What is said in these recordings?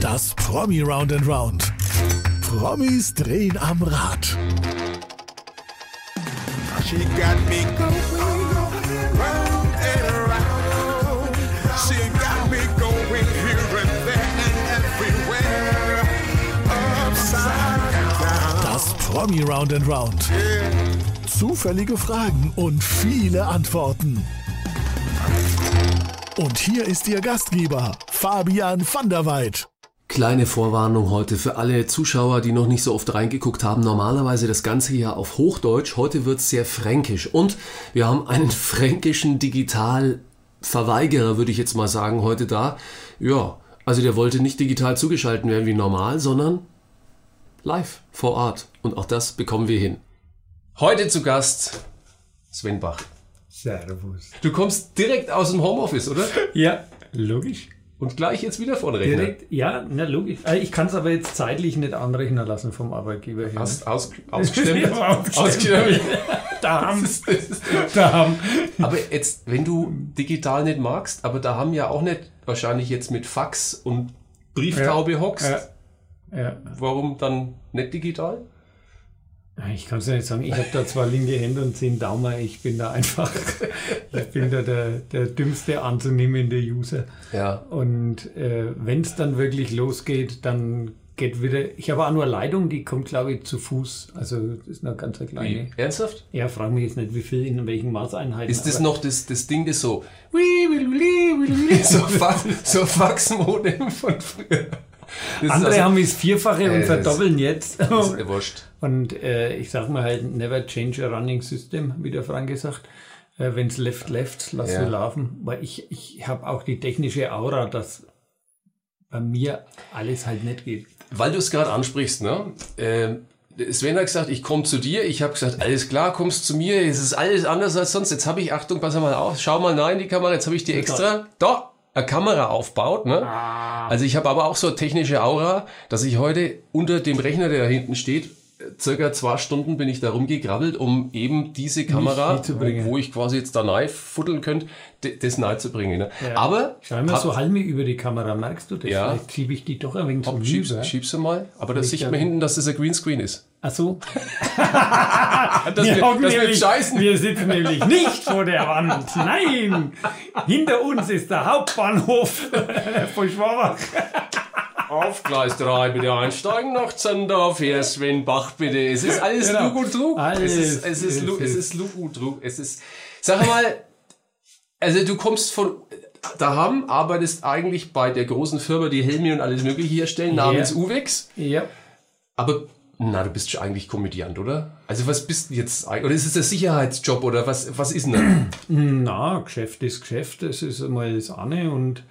Das Promi Round and Round. Promis drehen am Rad. She got me going round and around. She got me going here and there and everywhere. Upside down. Das Promi Round and Round. Zufällige Fragen und viele Antworten. Und hier ist Ihr Gastgeber, Fabian van der Weid. Kleine Vorwarnung heute für alle Zuschauer, die noch nicht so oft reingeguckt haben. Normalerweise das Ganze hier auf Hochdeutsch. Heute wird es sehr fränkisch. Und wir haben einen fränkischen Digitalverweigerer, würde ich jetzt mal sagen, heute da. Ja, also der wollte nicht digital zugeschalten werden wie normal, sondern live vor Ort. Und auch das bekommen wir hin. Heute zu Gast Sven Bach. Servus. Du kommst direkt aus dem Homeoffice, oder? Ja, logisch. Und gleich jetzt wieder vor den Rechner. Direkt, ja, na logisch. Äh, Ich kann es aber jetzt zeitlich nicht anrechnen lassen vom Arbeitgeber her. Hast aus, ausgestempelt? Ja, ausgestempelt. Da haben Das ist- das ist- da haben. Aber jetzt, wenn du digital nicht magst, aber da haben ja auch nicht wahrscheinlich jetzt mit Fax und Brieftaube hockst, Ja, ja. warum dann nicht digital? Ich kann es ja nicht sagen. Ich habe da zwei linke Hände und zehn Daumen. Ich bin da einfach, ich bin da der, der dümmste anzunehmende User. Ja. Und äh, wenn es dann wirklich losgeht, dann geht wieder. Ich habe auch nur Leitung, die kommt, glaube ich, zu Fuß. Also das ist eine ganz eine kleine. Wie? Ernsthaft? Ja, frage mich jetzt nicht, wie viel in welchen Maßeinheiten. Ist das noch das, das Ding, das so, so, Fa so Faxmodem von früher? Das Andere also- haben es Vierfache Äh, und das- verdoppeln jetzt. Das ist ja wurscht. Und äh, ich sag mal halt, never change a running system, wie der Frank gesagt. Äh, Wenn es left, left, lass Ja. wir laufen. Weil ich, ich habe auch die technische Aura, dass bei mir alles halt nicht geht. Weil du es gerade ansprichst, ne? Ähm, Sven hat gesagt, ich komme zu dir. Ich habe gesagt, alles klar, kommst zu mir. Es ist alles anders als sonst. Jetzt habe ich, Achtung, pass mal auf, schau mal nein in die Kamera. Jetzt habe ich dir extra da eine Kamera aufbaut. Ne? Also ich habe aber auch so eine technische Aura, dass ich heute unter dem Rechner, der da hinten steht, circa zwei Stunden bin ich da rumgegrabbelt, um eben diese Kamera, wo, ich quasi jetzt da nahe fuddeln könnte, das nahe zu bringen. Ne? Aber Schau mal so halb über die Kamera, merkst du das? Ja. Vielleicht schiebe ich die doch ein wenig zum schiebst, Rüber. schiebst du mal, aber da sieht man hinten, dass das ein Greenscreen ist. Ach so. Das wir, hocken das nämlich, scheißen. wir sitzen nämlich nicht vor der Wand. Nein! Hinter uns ist der Hauptbahnhof von Schwabach. Auf Gleis 3 bitte einsteigen nach Zendorf. Hier Sven Bach bitte. Es ist alles Genau. Lug und Trug. Alles es ist, es ist, Lu- ist- es ist Lug und Trug. Es ist, sag mal, also du kommst von daheim, arbeitest eigentlich bei der großen Firma, die Helme und alles mögliche herstellen, namens Ja. Uwex. Ja. Aber, na, du bist eigentlich Komödiant, oder? Also was bist du jetzt eigentlich? Oder ist es der Sicherheitsjob oder was, was ist denn da? Na, Geschäft ist Geschäft, das ist einmal das eine und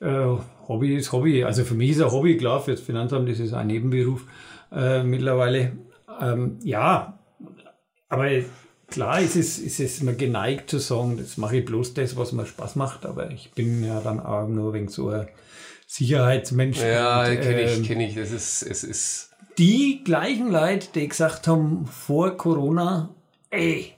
äh, Hobby ist Hobby. Also für mich ist ein Hobby, klar, für das Finanzamt ist es ein Nebenberuf äh, mittlerweile. Ähm, ja, aber klar ist es, ist es mir geneigt zu sagen, das mache ich bloß das, was mir Spaß macht, aber ich bin ja dann auch nur wegen so ein Sicherheitsmensch. Ja, kenne ich, ähm, kenne ich. Das ist, es ist, die gleichen Leute, die gesagt haben vor Corona, ey,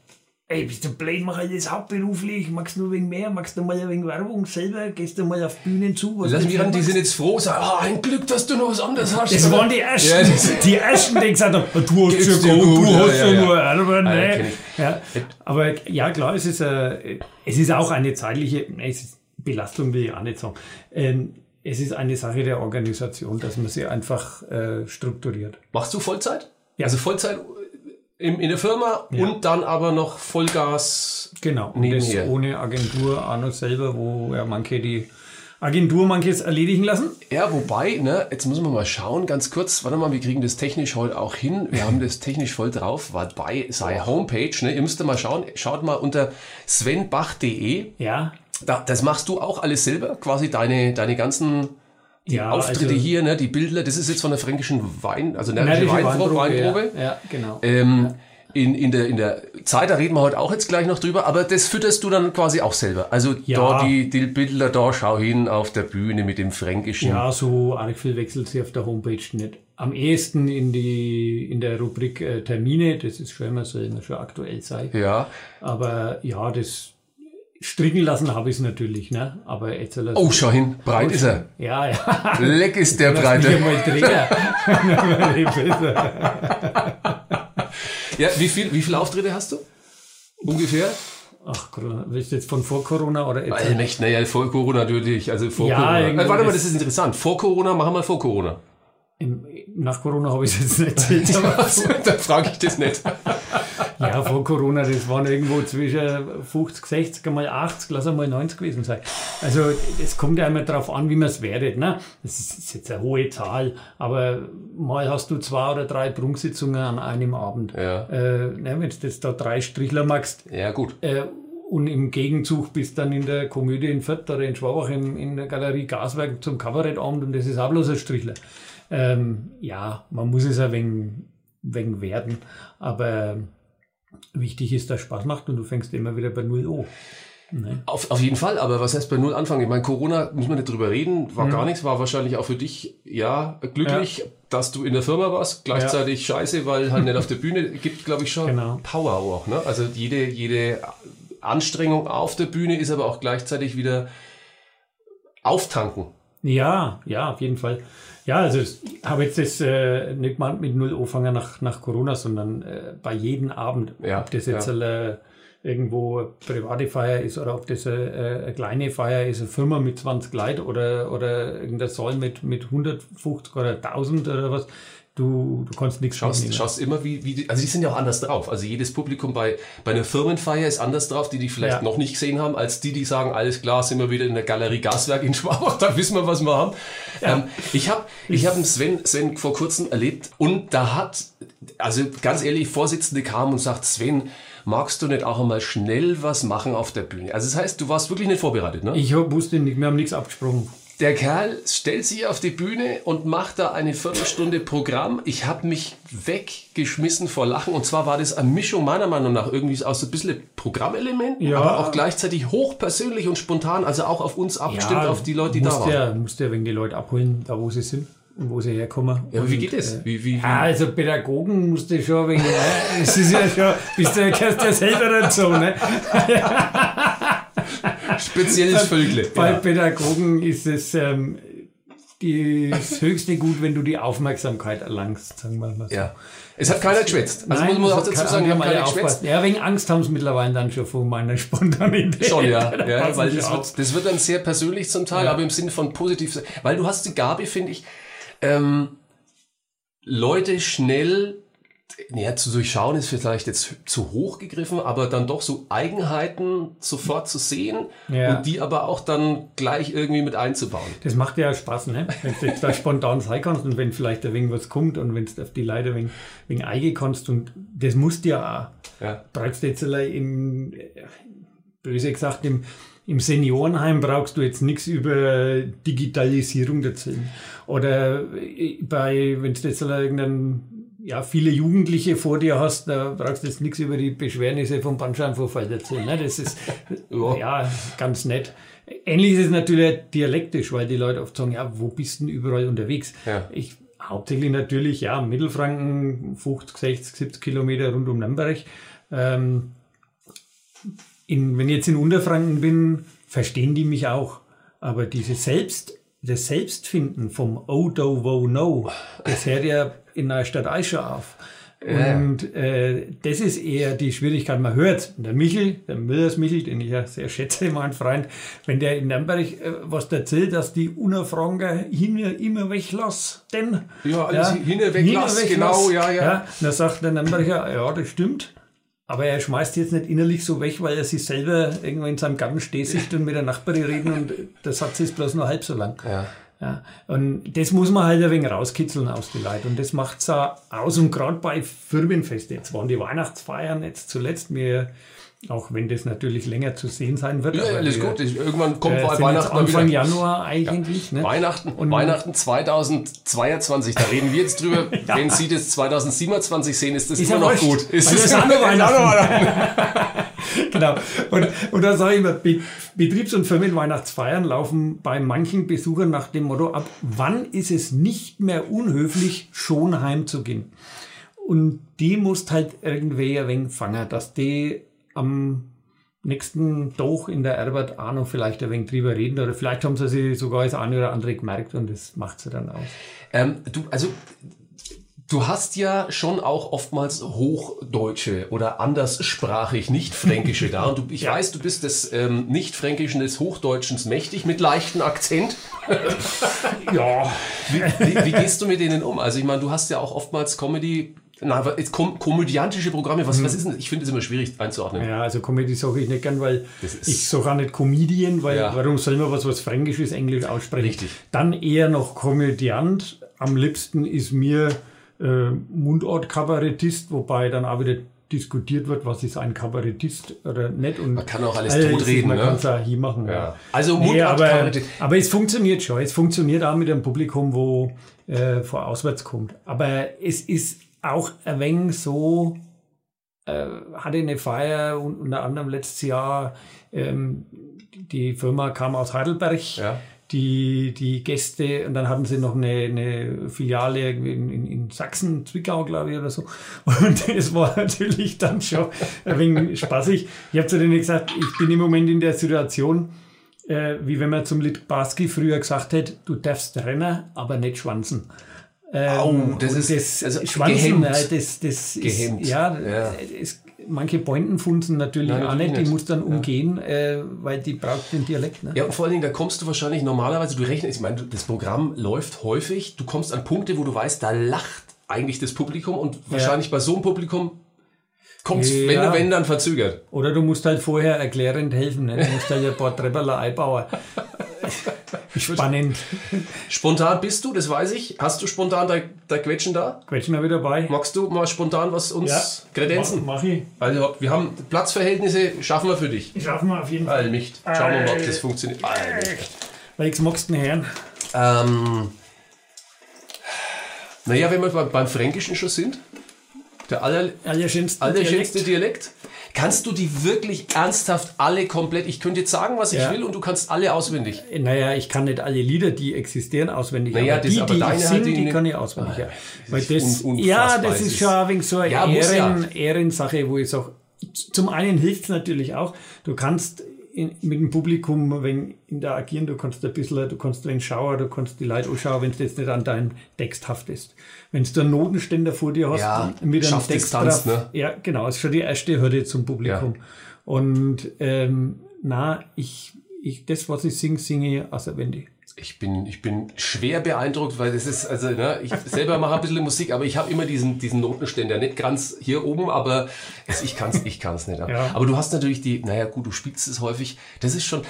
ey, bist du blöd, mach halt das hauptberuflich, magst du nur wegen mehr, magst du mal ein wenig Werbung selber, gehst du mal auf Bühnen zu, was Lass mich ran, die sind jetzt froh, sagen, ah, ein Glück, dass du noch was anderes hast. Das oder? waren die ersten, Ja, die ersten, die gesagt haben, du hast Geht's ja gut, gut, du hast ja, ja, ja. nur Erben, Ah, ne? ich. ja. Aber ja, klar, es ist, äh, es ist auch eine zeitliche, es ist Belastung will ich auch nicht sagen. Ähm, es ist eine Sache der Organisation, dass man sie einfach äh, strukturiert. Machst du Vollzeit? Ja. Also Vollzeit in, in der Firma Ja. und dann aber noch Vollgas. Genau, und das ohne Agentur noch selber, wo ja manche die Agentur manches erledigen lassen. Ja, wobei, ne, jetzt müssen wir mal schauen, ganz kurz, warte mal, wir kriegen das technisch heute auch hin. Wir haben das technisch voll drauf, wobei sei Homepage, ne, ihr müsst mal schauen, schaut mal unter svenbach.de. Ja, Da, das machst du auch alles selber, quasi deine, deine ganzen ja Auftritte also- hier, ne, die Bilder, das ist jetzt von der fränkischen Wein, also närrische Weinprobe. Weinprobe. Ja, ja, genau. Ähm, in, in, der, in der Zeit, da reden wir heute auch jetzt gleich noch drüber, aber das fütterst du dann quasi auch selber. Also Ja. da die, die Bilder, da schau hin auf der Bühne mit dem Fränkischen. Ja, so arg viel wechselt sie auf der Homepage nicht. Am ehesten in, die, in der Rubrik äh, Termine, das ist schon immer so, immer schon aktuell sei. Ja, Aber ja, das stricken lassen habe ich es natürlich, ne? Aber jetzt soll Oh, schau hin, breit ist er. Ja, ja. Leck ist der breite. Ja, wie viel, wie viele Auftritte hast du? Ungefähr? Ach, Corona. Willst du jetzt von vor Corona oder jetzt? Nicht, naja, vor Corona natürlich, also vor Ja, Corona. warte mal, das- ist interessant. Vor Corona, machen wir vor Corona. Im, nach Corona habe ich es jetzt nicht erzählt. aber Dann frage ich das nicht. Ja, vor Corona, das waren irgendwo zwischen 50, 60, mal 80, lass einmal 90 gewesen sein. Also, es kommt ja immer darauf an, wie man es wertet. Ne? Das ist jetzt eine hohe Zahl, aber mal hast du zwei oder drei Prunksitzungen an einem Abend. Ja. Äh, ne, wenn du jetzt da drei Strichler magst Ja, gut. äh, und im Gegenzug bist dann in der Komödie in Fürth oder in Schwabach im, in der Galerie Gaswerk zum Kabarettabend und das ist auch bloß ein Strichler. Ähm, ja, man muss es ein wenig, wenig werden, aber wichtig ist, dass Spaß macht und du fängst immer wieder bei Null an. Ne? Auf, auf jeden Fall, aber was heißt bei Null anfangen? Ich meine, Corona, müssen wir nicht drüber reden, Mhm. war gar nichts, war wahrscheinlich auch für dich, ja, glücklich, dass du in der Firma warst, gleichzeitig scheiße, weil halt nicht auf der Bühne, gibt, glaube ich, schon Genau. Power auch, ne? Also jede, jede Anstrengung auf der Bühne ist aber auch gleichzeitig wieder auftanken. Ja, ja, auf jeden Fall. Ja, also ich habe jetzt das äh, nicht mal mit Null angefangen nach, nach Corona, sondern äh, bei jedem Abend. Ja, ob das jetzt ja. äh, irgendwo eine private Feier ist oder ob das äh, eine kleine Feier ist, eine Firma mit 20 Leuten oder, oder irgendein Saal mit, mit 150 oder 1000 oder was. Du, du kannst nichts Schaust, mitnehmen. schaust immer, wie, wie die, also die sind ja auch anders drauf. Also jedes Publikum bei, bei einer Firmenfeier ist anders drauf, die die vielleicht Ja. noch nicht gesehen haben, als die, die sagen, alles klar, sind wir wieder in der Galerie Gaswerk in Schwabach, da wissen wir, was wir haben. Ähm, ich habe ich hab einen Sven, Sven vor kurzem erlebt und da hat, also ganz ehrlich, Vorsitzende kam und sagt, Sven, magst du nicht auch einmal schnell was machen auf der Bühne? Also das heißt, du warst wirklich nicht vorbereitet, ne? Ich hab, wusste nicht, wir haben nichts abgesprochen. Der Kerl stellt sich auf die Bühne und macht da eine Viertelstunde Programm. Ich habe mich weggeschmissen vor Lachen. Und zwar war das eine Mischung meiner Meinung nach irgendwie aus so ein bisschen Programmelement, Ja. aber auch gleichzeitig hochpersönlich und spontan, also auch auf uns abgestimmt, auf die Leute, die da waren. Ja, musst ja wegen die Leute abholen, da wo sie sind und wo sie herkommen. Ja, aber wie geht es? äh, Wie, wie, wie? Ja, also Pädagogen musst du schon wegen, äh, es ist ja schon, bist du ja selber dazu, ne? Spezielles Völkle. Bei Ja. Pädagogen ist es ähm, die, das höchste Gut, wenn du die Aufmerksamkeit erlangst, sagen wir mal so. ja. Es hat keiner geschwätzt. Also muss man auch dazu sagen, wir haben keiner geschwätzt. Ja, wegen Angst haben sie mittlerweile dann schon vor meiner Spontanität. Schon, ja. Ja passen weil das wird, das wird dann sehr persönlich zum Teil, Ja. aber im Sinne von positiv. Weil du hast die Gabe, finde ich, ähm, Leute schnell ja, zu durchschauen ist vielleicht jetzt zu hoch gegriffen, aber dann doch so Eigenheiten sofort zu sehen Ja. und die aber auch dann gleich irgendwie mit einzubauen. Das macht ja Spaß, ne? Wenn du jetzt da spontan sein kannst und wenn vielleicht ein wenig was kommt und wenn du auf die Leute wegen, wegen eingehen kannst und das musst du ja auch. Ja. Brauchst jetzt im, böse gesagt, im, im Seniorenheim brauchst du jetzt nichts über Digitalisierung erzählen. Oder äh, bei, wenn du jetzt irgendeinen ja, viele Jugendliche vor dir hast, da brauchst du jetzt nichts über die Beschwernisse vom Bandscheibenvorfall erzählen. Ne? Das ist Ja. ja ganz nett. Ähnlich ist es natürlich dialektisch, weil die Leute oft sagen, ja, wo bist du denn überall unterwegs? Ja. Ich hauptsächlich natürlich, ja, Mittelfranken, 50, 60, 70 Kilometer rund um Nürnberg. Ähm, in, wenn ich jetzt in Unterfranken bin, verstehen die mich auch. Aber diese Selbst, das Selbstfinden vom Oh, do, wo, no, das hört ja in einer Stadt auf. Und äh, das ist eher die Schwierigkeit. Man hört, der Michel, der Müllers Michel, den ich ja sehr schätze, mein Freund, wenn der in Nürnberg äh, was erzählt, dass die Unerfranker hin immer weglassen. Ja, alles hinne weglass, genau, ja, ja. ja. Dann sagt der Nürnberger, ja, das stimmt. Aber er schmeißt jetzt nicht innerlich so weg, weil er sich selber irgendwo in seinem Garten steht sich und mit der Nachbarin reden und der Satz ist bloß nur halb so lang. Ja. Ja, und das muss man halt ein wenig rauskitzeln aus den Leuten. Und das macht's auch aus. Und gerade bei Firmenfest, jetzt waren die Weihnachtsfeiern jetzt zuletzt mir, auch wenn das natürlich länger zu sehen sein wird. Ja, alles wir, gut. Ich- Irgendwann kommt Äh, Weihnachten Anfang wieder. Januar eigentlich. Ne? Weihnachten, Und- Weihnachten 2022, da reden wir jetzt drüber. Wenn Sie das 2027 sehen, ist das Ist immer ja noch wurscht, gut. Ist das es- andere ist Weihnachten. genau. Und, und da sage ich immer, Be Betriebs- und Firmenweihnachtsfeiern laufen bei manchen Besuchern nach dem Motto ab, wann ist es nicht mehr unhöflich, schon heimzugehen? Und die musst halt irgendwie ein wenig fangen, dass die am nächsten Tag in der Arbeit auch noch vielleicht ein wenig drüber reden oder vielleicht haben sie sich sogar das eine oder andere gemerkt und das macht sie dann aus. Ähm, du, also Du hast ja schon auch oftmals Hochdeutsche oder anderssprachig, nicht Fränkische da. Und du, ich Ja. weiß, du bist des ähm, Nicht-Fränkischen, des Hochdeutschens mächtig, mit leichtem Akzent. Ja, Wie, wie, wie gehst du mit denen um? Also ich meine, du hast ja auch oftmals Comedy, na, aber jetzt kom komödiantische Programme. Was, was ist denn? Ich finde es immer schwierig einzuordnen. ja also Comedy sage ich nicht gern, weil ich sage auch nicht Comedian, weil Ja. warum soll man was, was Fränkisches, Englisch aussprechen? Richtig. Dann eher noch Komödiant. Am liebsten ist mir äh, Mundart-Kabarettist, wobei dann auch wieder diskutiert wird, was ist ein Kabarettist oder nicht. Und Man kann auch alles Alles, totreden, Man ne? kann es auch hier machen. Ja. Also nee, aber, aber es funktioniert schon. Es funktioniert auch mit einem Publikum, wo äh, vor auswärts kommt. Aber es ist auch ein wenig so, äh, hatte eine Feier und unter anderem letztes Jahr, ähm, die Firma kam aus Heidelberg. Ja. Die, die Gäste, und dann hatten sie noch eine, eine Filiale in, in, in Sachsen, Zwickau, glaube ich, oder so. Und es war natürlich dann schon ein wenig spaßig. Ich habe zu denen gesagt, ich bin im Moment in der Situation, äh, wie wenn man zum Litbarski früher gesagt hätte, du darfst rennen, aber nicht schwanzen. Ähm, Au, das ist- also Schwanzen, gehemmt. das, das Gehemmt. Ist, ja, Ja. Es, manche Pointen funzen natürlich Nein, auch nicht, die muss dann umgehen, äh, weil die braucht den Dialekt. Ne? Ja, und vor allen Dingen, da kommst du wahrscheinlich normalerweise, du rechnest, ich meine, du- das Programm läuft häufig, du kommst an Punkte, wo du weißt, da lacht eigentlich das Publikum und wahrscheinlich bei so einem Publikum kommt es, wenn, Ja. wenn dann verzögert. Oder du musst halt vorher erklärend helfen. Ne? Du musst halt ein paar Trepperler einbauen. Spannend. Spontan bist du, das weiß ich. Hast du spontan da, da Quetschen da? Quetschen wir wieder bei. Magst du mal spontan was uns kredenzen? Mach, mach ich. Also, wir haben Platzverhältnisse, schaffen wir für dich. Schaffen wir auf jeden Fall. Allmicht. Schauen wir mal, ob das funktioniert. Allmicht. Welches magst du denn hören? Ähm, naja, wenn wir beim, Fränkischen schon sind, der aller, Allerschönste allerschönste Dialekt. Kannst du die wirklich ernsthaft alle komplett? Ich könnte jetzt sagen, was ich Ja. will und du kannst alle auswendig. Naja, ich kann nicht alle Lieder, die existieren, auswendig. Naja, aber das- die, aber die deine ich singe, die die kann ich auswendig. ja. Weil das, un- ja, das ist schon ein wenig so eine Ja, muss ja. Ehren, Ehrensache, wo ich sage, zum einen hilft es natürlich auch, du kannst in, mit dem Publikum wenn interagieren, du kannst ein bisschen, du kannst den schauen, du kannst die Leute anschauen, wenn es jetzt nicht an deinem Text haftest. Wenn du einen Notenständer vor dir hast, Ja, mit einem Text Distanz, drauf, ne? ja, genau, ist schon die erste Hürde zum Publikum. Und ähm, na, ich, ich, das, was ich singe, singe ich auswendig. Ich bin, ich bin schwer beeindruckt, weil das ist, also, ne, ich selber mache ein bisschen Musik, aber ich habe immer diesen, diesen Notenständer. Nicht ganz hier oben, aber es, ich kann es ich kann's nicht. Ja. Aber du hast natürlich die, naja, gut, du spielst es häufig. Das ist schon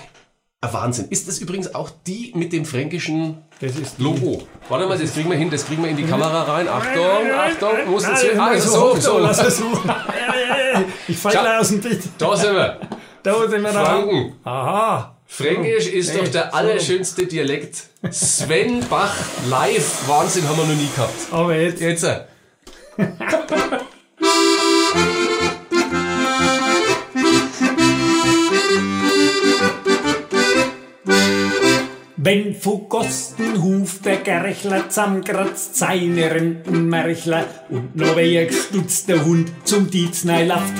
ein Wahnsinn. Ist das übrigens auch die mit dem fränkischen ist Logo? Warte mal, das kriegen wir hin, das kriegen wir in die Kamera rein. Achtung, Achtung, muss Nein, jetzt hier, also so so, lass es so. Ich fall gleich aus dem Bild. Da sind wir. Da sind wir da. Franken. Aha. Fränkisch ist Hey, doch der allerschönste Dialekt. Sven Bach live. Wahnsinn, haben wir noch nie gehabt. Aber jetzt, Jetzt. äh, wenn von Gostenhuf der Gerchler zusammenkratzt seine Rentenmärchler und noch wer gestutzt der Hund zum Dieznei lauft.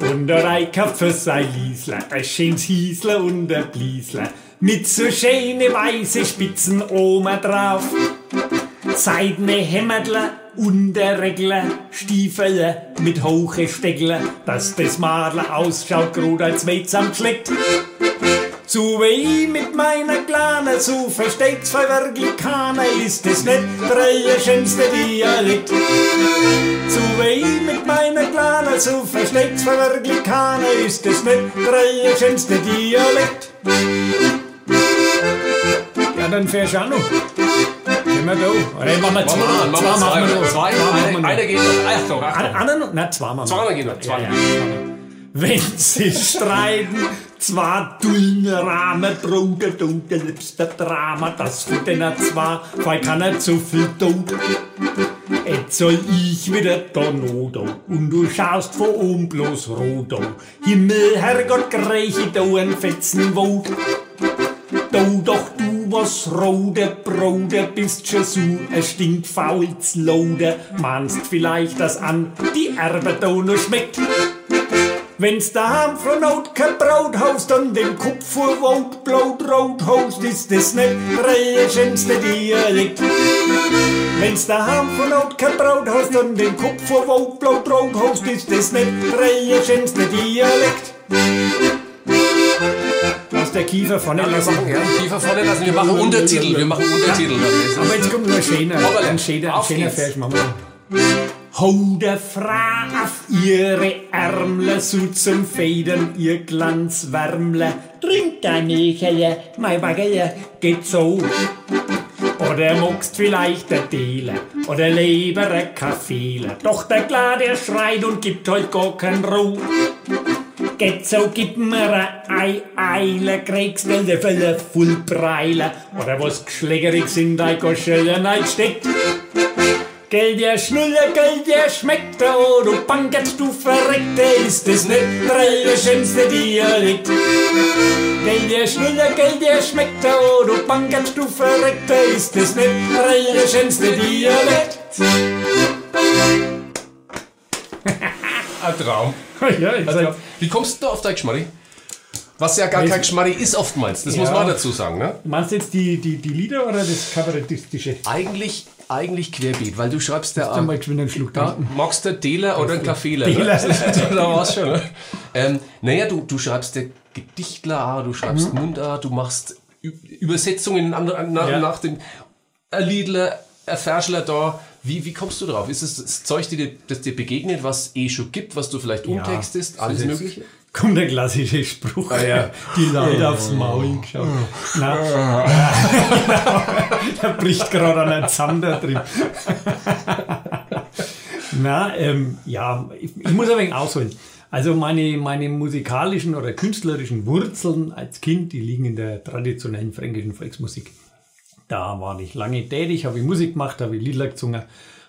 Und der Reika für sein Liesler, ein schönes Hiesler und der Bliesler, mit so schöne weiße Spitzen oben drauf. Seidene Hämmertler und der Regler, Stiefel mit hohe Steckler, dass das Madler ausschaut, grad als weh zusammenschlägt. Wie ich mit meiner Kleine, so versteht's für wirklich keiner, ist es nicht der schönste Dialekt. Wie ich mit meiner Kleine, so versteht's für wirklich keiner, ist es nicht der schönste Dialekt. Ja, dann fährst du auch noch. Gehen wir da. Oder machen wir zwei, Machen wir, zwei machen wir zwei. Zwei, Zwei einer, geht noch. Achtung, Achtung. Einer noch? Nein, zwei machen wir Zweimal gehen noch. Zwei. Ja, ja. Wenn sie streiten, zwei dünne Rahmen, Bruder, du der liebste Drama, das für den zwei, weil keiner zu viel tut. Jetzt soll ich wieder da noch da, und du schaust von oben bloß rot da. Himmel, Herrgott, greiche da ein Fetzen Wut. Du doch du was rote Brote bist schon so ein stinkfaules Lode. Meinst vielleicht, dass an die Erbe da noch schmeckt? Wenn's daheim von kein Braut haust, an dem vor Wut blaut rot haust, ist das nicht der schönste Dialekt. Wenn's daheim von kein Braut haust, an dem vor Wut blaut rot haust, ist das nicht der schönste Dialekt. Aus der Kiefer vorne Wir lassen. machen, ja, Kiefer vorne lassen. Wir machen Untertitel. Wir machen Untertitel. dann. Aber jetzt kommt noch ein schöner, Aber ein schöner, ein auf schöner. Vers. Machen wir. Hau der Frau auf ihre Ärmle, so zum Federn ihr Glanzwärmle. Trink dein Nächele, mein Bagger, geht so. Oder magst vielleicht der Dealer oder lieber ein Kaffeeler. Doch der Klar, der schreit und gibt heut gar kein Ruh. Geht so, gib mir ein Ei, Eile, kriegst du Fälle voll Breile. Oder was Geschlägeriges in dein Goschelle steckt. Gell, der Schnuller, gell, der schmeckt, oh, du Bankert, du Verreckte, ist es nicht der schönste Dialekt. Gell, der Schnuller, gell, der schmeckt, oh, du Bankert, du Verreckte, ist es nicht der schönste Dialekt. Ein Traum. ja, ich Also, wie kommst du da auf dein Geschmarri? Was ja gar kein Geschmarri ist oftmals, das muss Ja. man dazu sagen. Ne? Meinst du jetzt die, die, die Lieder oder das Kabarettistische? Eigentlich, eigentlich querbeet, weil du schreibst ja mal geschwind einen Schluck Ja, trinken. magst du einen Dealer oder einen Kaffeeler? Ne? Dealer. da war's schon. Ne? Ähm, naja, du, du schreibst der Gedichtler, du schreibst Mundart, du machst Übersetzungen an, nach, Ja. nach dem ein Liedler, ein Verschler da. Wie, wie kommst du drauf? Ist es das Zeug, die dir, das dir begegnet, was eh schon gibt, was du vielleicht umtextest, alles das ist- Mögliche? Kommt der klassische Spruch. Ah, ja. Die Leute aufs Maul geschaut. Na, da bricht gerade einer zusammen da drin. Na, ähm, ja, ich, ich muss ein wenig ausholen. Also meine, meine musikalischen oder künstlerischen Wurzeln als Kind, die liegen in der traditionellen fränkischen Volksmusik. Da war ich lange tätig, habe ich Musik gemacht, habe ich Lieder gesungen,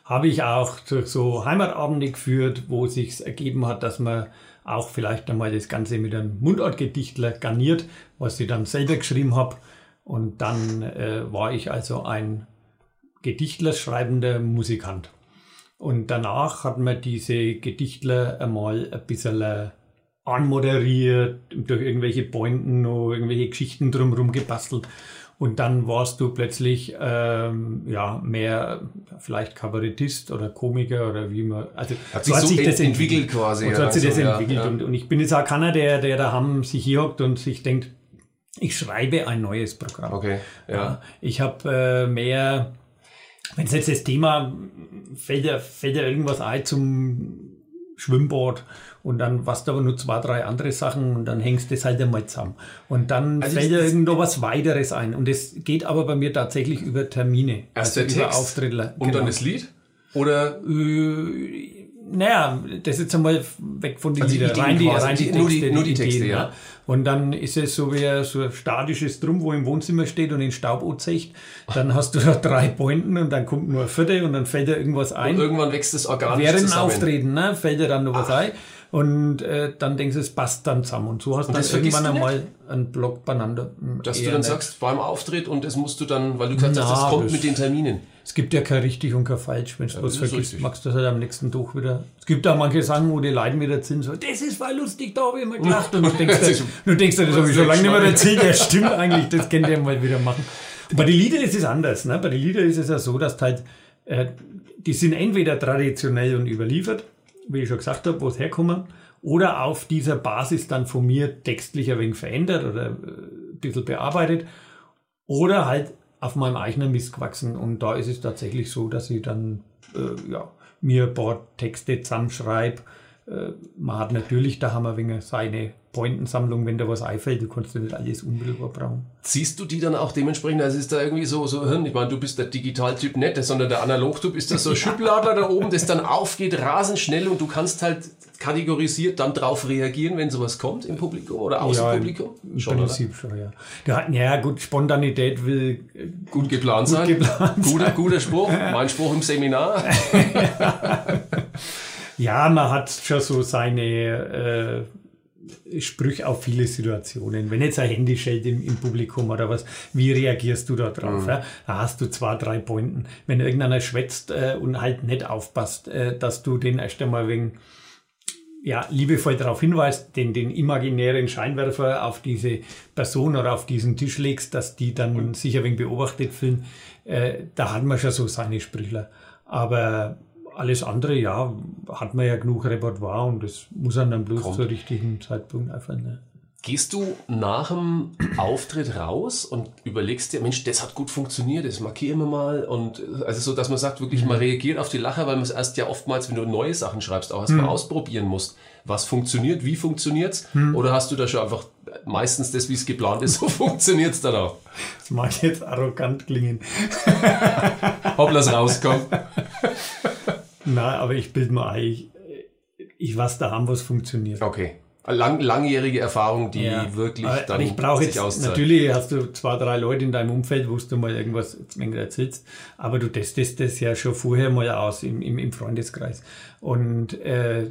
habe ich auch durch so Heimatabende geführt, wo sich ergeben hat, dass man auch vielleicht einmal das Ganze mit einem Mundartgedichtler garniert, was ich dann selber geschrieben habe. Und dann äh, war ich also ein Gedichtler schreibender Musikant. Und danach hat man diese Gedichtler einmal ein bisschen äh, anmoderiert, durch irgendwelche Pointen irgendwelche Geschichten drumherum gebastelt. Und dann warst du plötzlich ähm, ja mehr vielleicht Kabarettist oder Komiker oder wie man. Also Hat sich so ent- entwickelt quasi, Und so ja, hat sich das langsam, ja, entwickelt. ja. Und, und ich bin jetzt auch keiner, der, der daheim sich hier hockt und sich denkt, ich schreibe ein neues Programm. Okay, ja. Ja, ich habe äh, mehr, wenn es jetzt das Thema fällt fällt dir irgendwas ein zum Schwimmbad und dann was da aber nur zwei, drei andere Sachen und dann hängst du das halt einmal zusammen. Und dann Also fällt dir irgendwo was weiteres ein. Und das geht aber bei mir tatsächlich über Termine. Erst also der über Text Auftritte. und dann das Lied? Oder Äh, naja, das ist jetzt einmal weg von den Also Liedern, rein die, rein die Texte. nur die- nur die Texte, Ideen, ja. Und dann ist es so wie so ein statisches Drum, wo im Wohnzimmer steht und in Staub anzeigt. Dann hast du da drei Pointen und dann kommt nur ein vierte und dann fällt dir irgendwas ein. irgendwann wächst das organisch Während zusammen. Auftreten ne, fällt dir dann noch was ein. Und äh, dann denkst du, es passt dann zusammen. Und so hast du dann das irgendwann einmal einen Block beieinander. Dass du dann nicht. sagst, beim Auftritt und das musst du dann, weil du gesagt hast, das kommt das- mit den Terminen. Es gibt ja kein richtig und kein falsch. Wenn du was das ist vergisst, magst du das halt am nächsten Tag wieder. Es gibt auch manche Sachen, wo die Leute wieder sind, so, das ist voll lustig, da habe ich immer gelacht. Und du denkst, dir, du denkst dir, das habe ich schon lange nicht mehr erzählt. Ja, stimmt eigentlich, das könnt ihr mal wieder machen. Bei den Liedern ist es anders. Ne? Bei den Liedern ist es ja so, dass halt, äh, die sind entweder traditionell und überliefert, wie ich schon gesagt habe, wo es herkommen, oder auf dieser Basis dann von mir textlich ein wenig verändert oder äh, ein bisschen bearbeitet. Oder halt auf meinem eigenen Mist gewachsen. Und da ist es tatsächlich so, dass ich dann äh, ja, mir ein paar Texte zusammenschreibe. Äh, man hat natürlich, da haben wir wegen seine Pointensammlung, wenn da was einfällt, du kannst ja nicht alles unmittelbar brauchen. Ziehst du die dann auch dementsprechend, also ist da irgendwie so, so Hirn, ich meine, du bist der Digitaltyp nicht, sondern der Analogtyp, ist das so ein Schublader da oben, das dann aufgeht, rasend schnell und du kannst halt kategorisiert dann drauf reagieren, wenn sowas kommt im Publikum oder aus Ja, dem Publikum? Im Schon, oder? Prinzip schon, ja. Ja, ja, gut, Spontanität will äh, Gut geplant sein. geplant guter, guter Spruch. Mein Spruch im Seminar. Ja, man hat schon so seine äh, Sprüche auf viele Situationen. Wenn jetzt ein Handy schellt im, im Publikum oder was, wie reagierst du da drauf? Ja? Da hast du zwei, drei Pointen. Wenn irgendeiner schwätzt äh, und halt nicht aufpasst, äh, dass du den erst einmal wegen ja, liebevoll darauf hinweist, den, den imaginären Scheinwerfer auf diese Person oder auf diesen Tisch legst, dass die dann sicher wegen beobachtet fühlen, äh, da hat man schon so seine Sprüchler. Aber alles andere, ja, hat man ja genug Repertoire und das muss einem dann bloß Kommt. zur richtigen Zeitpunkt einfallen. Ne? Gehst du nach dem Auftritt raus und überlegst dir, Mensch, das hat gut funktioniert, das markieren wir mal und also so, dass man sagt, wirklich man reagiert auf die Lacher, weil man es erst ja oftmals, wenn du neue Sachen schreibst, auch erst mal ausprobieren musst. Was funktioniert, wie funktioniert's? Oder hast du da schon einfach meistens das, wie es geplant ist, so funktioniert's dann auch? Das mag jetzt arrogant klingen. Hopplas rauskommt. Nein, aber ich bilde mir ein, ich, ich weiß da haben, was funktioniert. Okay. Lang, langjährige Erfahrung, die Ja. wirklich aber, dann aber ich brauche jetzt, auszahlt. natürlich hast du zwei, drei Leute in deinem Umfeld, wo du mal irgendwas erzählst, aber du testest das ja schon vorher mal aus im, im, im Freundeskreis. Und äh,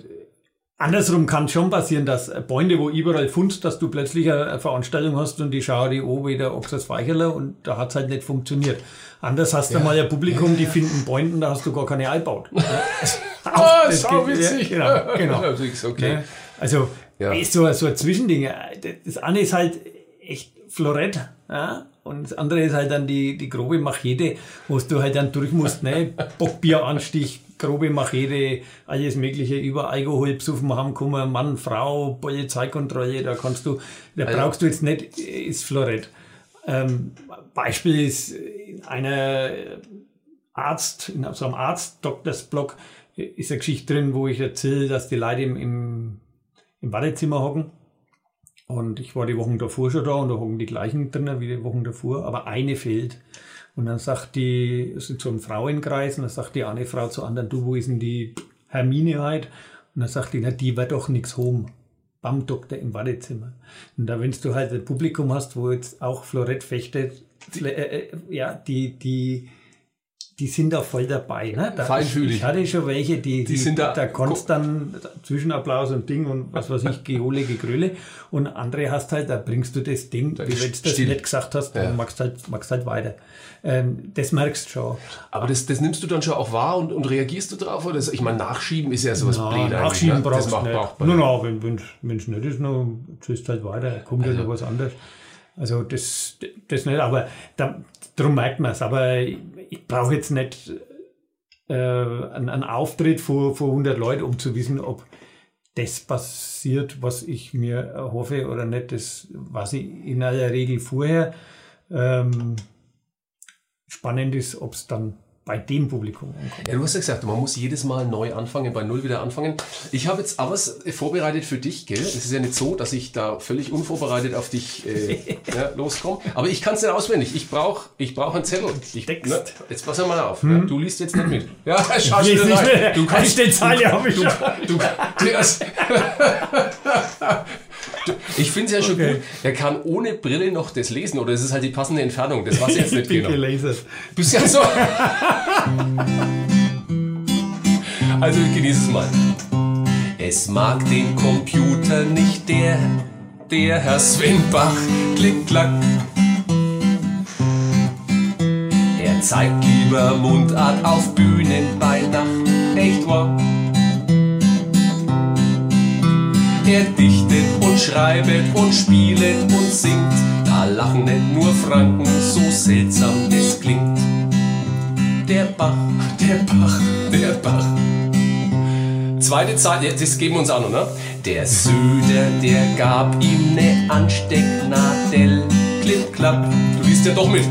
andersrum kann schon passieren, dass Freunde, wo überall fundst, dass du plötzlich eine, Veranstaltung hast und die schauen die an wie der Ochsers Feicherler und da hat's halt nicht funktioniert. Anders hast du mal ein Publikum, die finden Pointen, da hast du gar keine eingebaut. Ah, sau witzig. Ja, genau, genau. Ja, okay. Also Ja. ist so, so ein Zwischending. Das eine ist halt echt Florett, ja? und das andere ist halt dann die, die grobe Machete, wo du halt dann durch musst, ne? Bockbieranstich, grobe Machete, alles mögliche über Alkohol besoffen haben kommen, Mann, Frau, Polizeikontrolle, da kannst du, da Also- brauchst du jetzt nicht, ist Florett. Ähm, Beispiel ist in einer Arzt, in so einem Arzt-Doktors-Blog ist eine Geschichte drin, wo ich erzähle, dass die Leute im, im, im Wartezimmer hocken. Und ich war die Wochen davor schon da und da hocken die gleichen drinnen wie die Wochen davor, aber eine fehlt. Und dann sagt die, es sind so ein Frauenkreis, und dann sagt die eine Frau zur anderen, du, wo ist denn die Hermine halt? Und dann sagt die, na, die wird doch nix home. Beim Doktor im Wartezimmer. Und da, wenn du halt ein Publikum hast, wo jetzt auch Florett fechtet, äh, äh, ja, die, die, die sind da voll dabei. Ne? Da, Feinfühlig. Ich hatte schon welche, die, die, sind da- da konntest dann Zwischenapplaus und Ding und was weiß ich, Geole, Gegröle. Und andere hast halt, da bringst du das Ding, wie wenn du das nicht gesagt hast, Ja. dann machst halt, machst halt weiter. Ähm, das merkst du schon. Aber das, das nimmst du dann schon auch wahr und, und reagierst du drauf? Oder? Ich meine, Nachschieben ist ja sowas Ja, blöd Nachschieben ne? brauchst du nicht. braucht man Nur noch, wenn es wenn's nicht ist, dann tust halt weiter, kommt ja noch was anderes. Also das, das nicht, aber da, darum merkt man es. Aber ich, brauche jetzt nicht äh, einen, einen Auftritt vor, vor 100 Leuten, um zu wissen, ob das passiert, was ich mir erhoffe oder nicht. Das weiß ich in aller Regel vorher. Ähm, spannend ist, ob es dann bei dem Publikum ankommt. Ja, du hast ja gesagt, man muss jedes Mal neu anfangen, bei Null wieder anfangen. Ich habe jetzt aber was vorbereitet für dich, gell? Es ist ja nicht so, dass ich da völlig unvorbereitet auf dich äh, ja, loskomme. Aber ich kann es nicht auswendig. Ich brauche ich brauch einen Zettel. Ich, Text. ne, jetzt pass mal auf. Ne? Du liest jetzt nicht mit. Ja, schau nicht rein. Du kannst, den Zeile habe ich schon. du, der ist, Du, ich finde es ja schon Okay. gut. Er kann ohne Brille noch das lesen oder es ist halt die passende Entfernung. Das ich jetzt nicht genau. gelasert. Bist ja so. Also genieß es mal. Es mag den Computer nicht der, der Herr Sven Bach, klick klack. Er zeigt lieber Mundart auf Bühnen bei Nacht, echt wahr. Er dichtet und schreibt und spielet und singt, da lachen nicht nur Franken, so seltsam das klingt. Der Bach, der Bach, der Bach. Zweite Zeile, das geben wir uns an, oder? Der Söder, der gab ihm ne Anstecknadel. Klipp, klapp, du liest ja doch mit.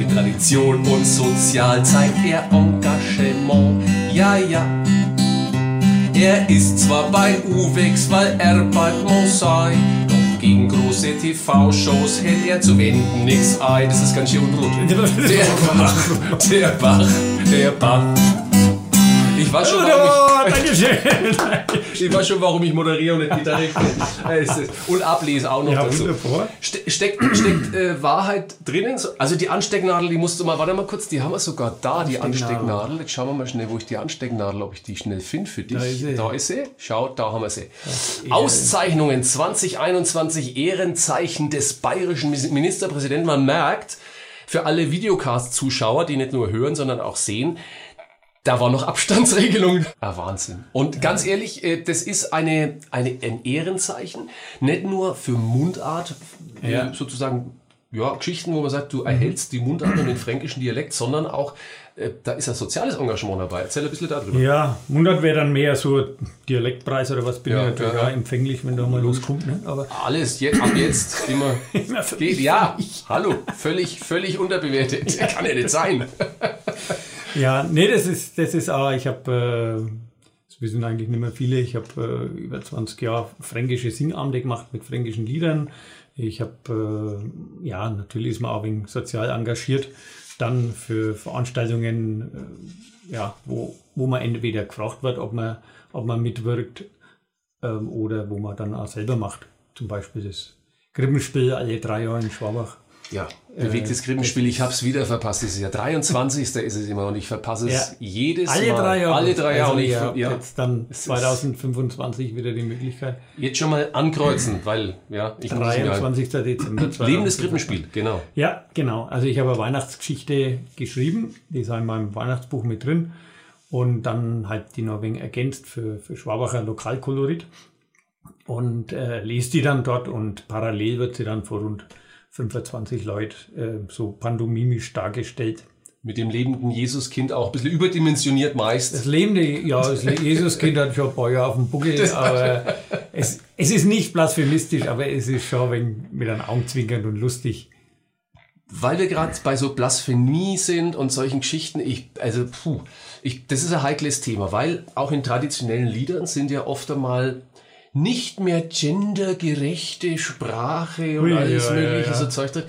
In Tradition und Sozial zeigt er Engagement. Ja, ja. Er ist zwar bei UVEX, weil er bald muss sein. Doch gegen große TV-Shows hält er zu wenden nix ein. Das ist ganz schön unrot. Der Bach, der Bach, der Bach. Ich weiß schon, warum Oh, ich, ich weiß schon, warum ich moderiere und nicht Gitarre spiele. Und ablese auch noch Ja, dazu. Ste steckt steckt äh, Wahrheit drinnen? So- Also die Anstecknadel, die musst du mal, warte mal kurz, die haben wir sogar da, die Anstecknadel. Jetzt schauen wir mal schnell, wo ich die Anstecknadel, ob ich die schnell finde für dich. Da ist sie. Da ist sie. Schau, da haben wir sie. Auszeichnungen 2021, Ehrenzeichen des bayerischen Ministerpräsidenten. Man merkt, für alle Videocast-Zuschauer, die nicht nur hören, sondern auch sehen, Da war noch Abstandsregelung. Ah, Wahnsinn. Und ganz ehrlich, äh, das ist eine, eine, ein Ehrenzeichen, nicht nur für Mundart, Ja. sozusagen, ja, Geschichten, wo man sagt, du erhältst die Mundart und den fränkischen Dialekt, sondern auch, äh, da ist ein soziales Engagement dabei. Erzähl ein bisschen darüber. Ja, Mundart wäre dann mehr so Dialektpreis oder was bin Ja, ich natürlich ja, ja. empfänglich, wenn da mal loskommt. Ne? Aber Alles jetzt, ab jetzt immer. Immer geht, ja, hallo, völlig, völlig unterbewertet. Kann ja nicht sein. Ja, nee, das ist, das ist auch, ich habe, äh, das wissen eigentlich nicht mehr viele, ich habe äh, über 20 Jahre fränkische Singabende gemacht mit fränkischen Liedern. Ich habe, äh, ja, natürlich ist man auch wegen sozial engagiert, dann für Veranstaltungen, äh, ja, wo, wo man entweder gefragt wird, ob man, ob man mitwirkt ähm, oder wo man dann auch selber macht. Zum Beispiel das Krippenspiel alle drei Jahre in Schwabach. Ja, bewegtes Krippenspiel, ich habe es wieder verpasst. Es ist ja 23. ist es immer und ich verpasse es Ja. jedes Alle Mal. drei Jahre. Alle drei Jahre. Also ich, habt ja, jetzt dann Es ist- 2025 wieder die Möglichkeit. jetzt schon mal ankreuzen, weil, ja, ich muss ja. 23. Dezember. Lebendes 2025. Krippenspiel, genau. Ja, genau. Also ich habe eine Weihnachtsgeschichte geschrieben, die ist in meinem Weihnachtsbuch mit drin. Und dann halt die Norwegen ergänzt für, für Schwabacher Lokalkolorit. Und äh, lese die dann dort und parallel wird sie dann vor rund 25 Leuten äh, so pantomimisch dargestellt. Mit dem lebenden Jesuskind auch ein bisschen überdimensioniert meist. Das lebende, ja, das Jesuskind hat schon ein paar Jahre auf dem Buckel, aber es, es ist nicht blasphemistisch, aber es ist schon wenn, mit einem Augenzwinkern und lustig. Weil wir gerade bei so Blasphemie sind und solchen Geschichten, ich, also, puh, ich, das ist ein heikles Thema, weil auch in traditionellen Liedern sind ja oft einmal nicht mehr gendergerechte Sprache und Ui, alles ja, ja, mögliche ja. so Zeug drin.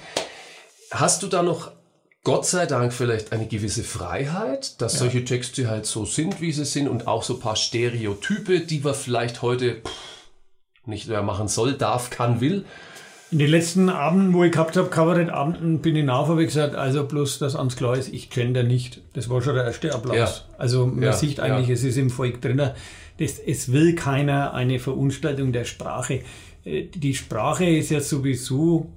Hast du da noch, Gott sei Dank, vielleicht eine gewisse Freiheit, dass solche Texte halt so sind, wie sie sind und auch so ein paar Stereotype, die man vielleicht heute pff, nicht mehr machen soll, darf, kann, will? In den letzten Abenden, wo ich gehabt habe, Kabarettabenden, bin ich nach, habe ich gesagt, also bloß, dass ans klar ist, ich gender nicht. Das war schon der erste Applaus. Ja. Also man Ja, sieht eigentlich, ja. es ist im Volk drin. Das, es will keiner eine Verunstaltung der Sprache. Äh, Die Sprache ist ja sowieso,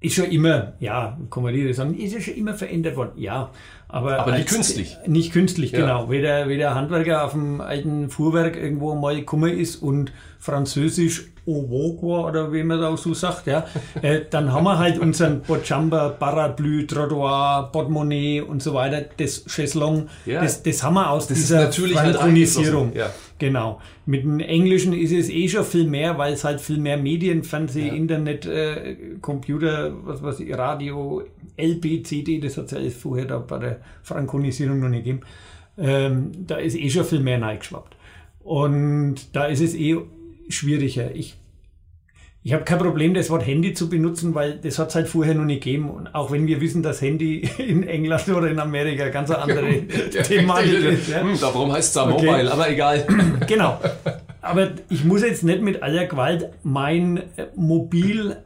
ist schon immer, ja, kann man sagen, ist ja schon immer verändert worden. Ja, aber, Aber nicht künstlich. Nicht künstlich, Ja. genau. Wie der, wie der Handwerker auf dem alten Fuhrwerk irgendwo mal gekommen ist und Französisch au revoir oder wie man da auch so sagt, ja, äh, dann haben wir halt unseren Bocamba, Parapluie, Trottoir, Portemonnaie und so weiter, das Chaiselong, Ja. das, das haben wir aus Das ist dieser natürlich halt Frankonisierung. eingeflossen, ja. Genau. Mit dem Englischen ist es eh schon viel mehr, weil es halt viel mehr Medien, Fernseh, Ja. Internet, äh, Computer, was weiß ich, Radio, LP, CD, das hat es ja alles vorher da bei der Frankonisierung noch nicht gegeben. Ähm, da ist eh schon viel mehr reingeschwappt. Und da ist es eh schwieriger. Ich, ich habe kein Problem, das Wort Handy zu benutzen, weil das hat es halt vorher noch nicht gegeben. Und auch wenn wir wissen, dass Handy in England oder in Amerika ganz eine andere Thematik ist. Ja. Hm, darum heißt es da Okay. Mobile, aber egal. Genau. Aber ich muss jetzt nicht mit aller Gewalt mein äh, Mobil